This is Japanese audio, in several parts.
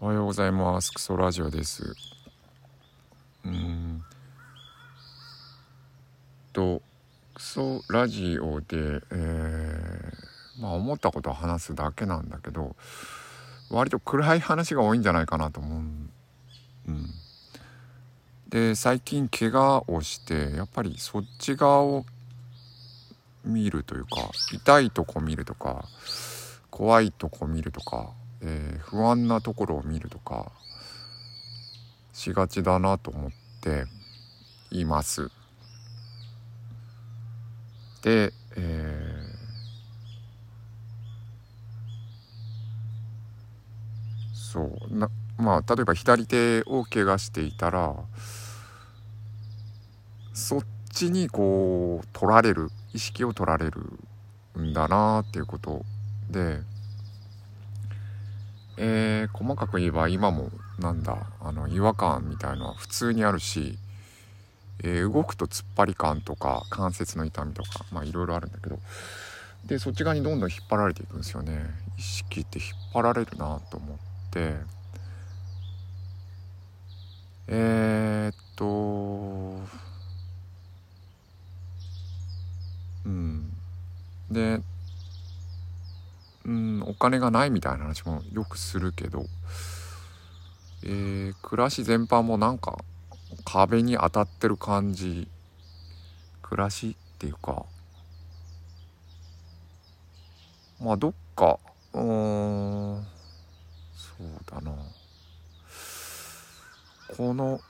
おはようございます。クソラジオです。うんとクソラジオで、えー、まあ思ったことを話すだけなんだけど割と暗い話が多いんじゃないかなと思う、うん、で最近怪我をしてやっぱりそっち側を見るというか痛いとこ見るとか怖いとこ見るとかえー、不安なところを見るとかしがちだなと思っています。で、えー、そうなまあ例えば左手を怪我していたらそっちにこう取られる意識を取られるんだなっていうことで。えー、細かく言えば今もなんだあの違和感みたいのは普通にあるし、えー、動くと突っ張り感とか関節の痛みとかまあいろいろあるんだけどでそっち側にどんどん引っ張られていくんですよね。意識って引っ張られるなと思って。えー、っとうん。でうんお金がないみたいな話もよくするけど、えー、暮らし全般もなんか壁に当たってる感じ。暮らしっていうか。まあどっかうんそうだな。この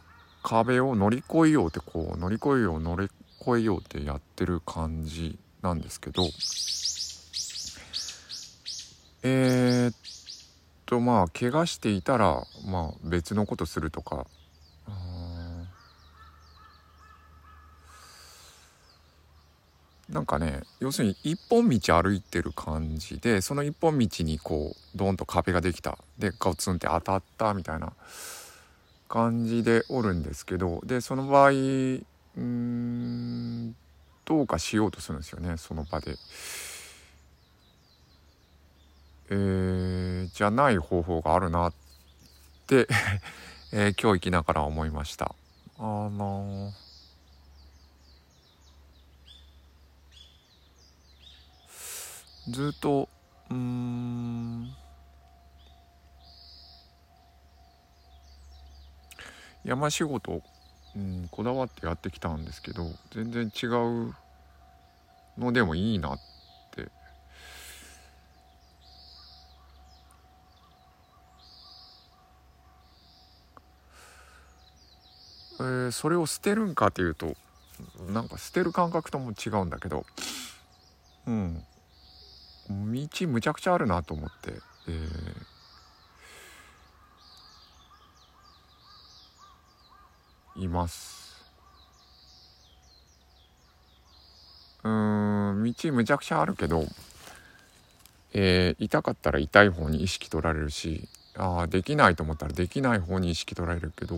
壁を乗り越えようってこう乗り越えよう乗り越えようってやってる感じなんですけど。えー、っとまあ怪我していたらまあ別のことするとか。なんかね要するに一本道歩いてる感じでその一本道にこうドーンと壁ができた。でガツンって当たったみたいな感じでおるんですけどでその場合うんどうかしようとするんですよねその場で。えー、じゃない方法があるなって えー、今日生きながら思いました。あのー、ずっとうん山仕事、うん、こだわってやってきたんですけど全然違うのでもいいなってえー、それを捨てるんかっていうとなんか捨てる感覚とも違うんだけどうん。道むちゃくちゃあるなと思って、えー、います。うん道むちゃくちゃあるけど、えー、痛かったら痛い方に意識取られるしあできないと思ったらできない方に意識取られるけど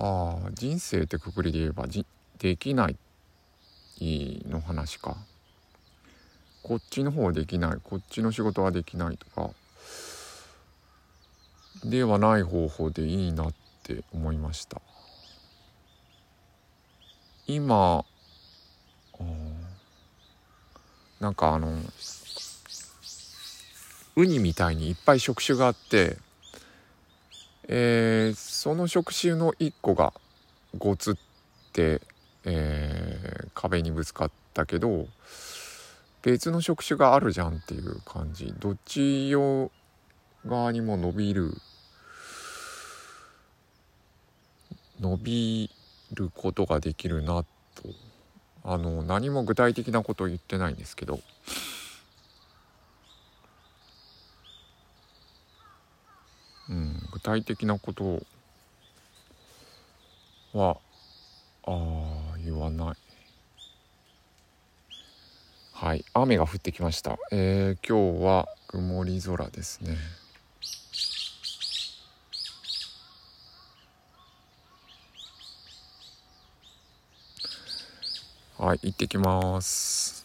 ああ人生ってくくりで言えばじできないの話か。こっちの方できない。こっちの仕事はできないとか。ではない方法でいいなって思いました。今なんかあのウニみたいにいっぱい職種があってえー、その触手の1個がゴツって、えー、壁にぶつかったけど別の触手があるじゃんっていう感じ。どっち用側にも伸びる伸びることができるなと。あの何も具体的なことを言ってないんですけどうん、具体的なことはあ言わない。はい雨が降ってきました。えー、今日は曇り空ですね。はい行ってきます。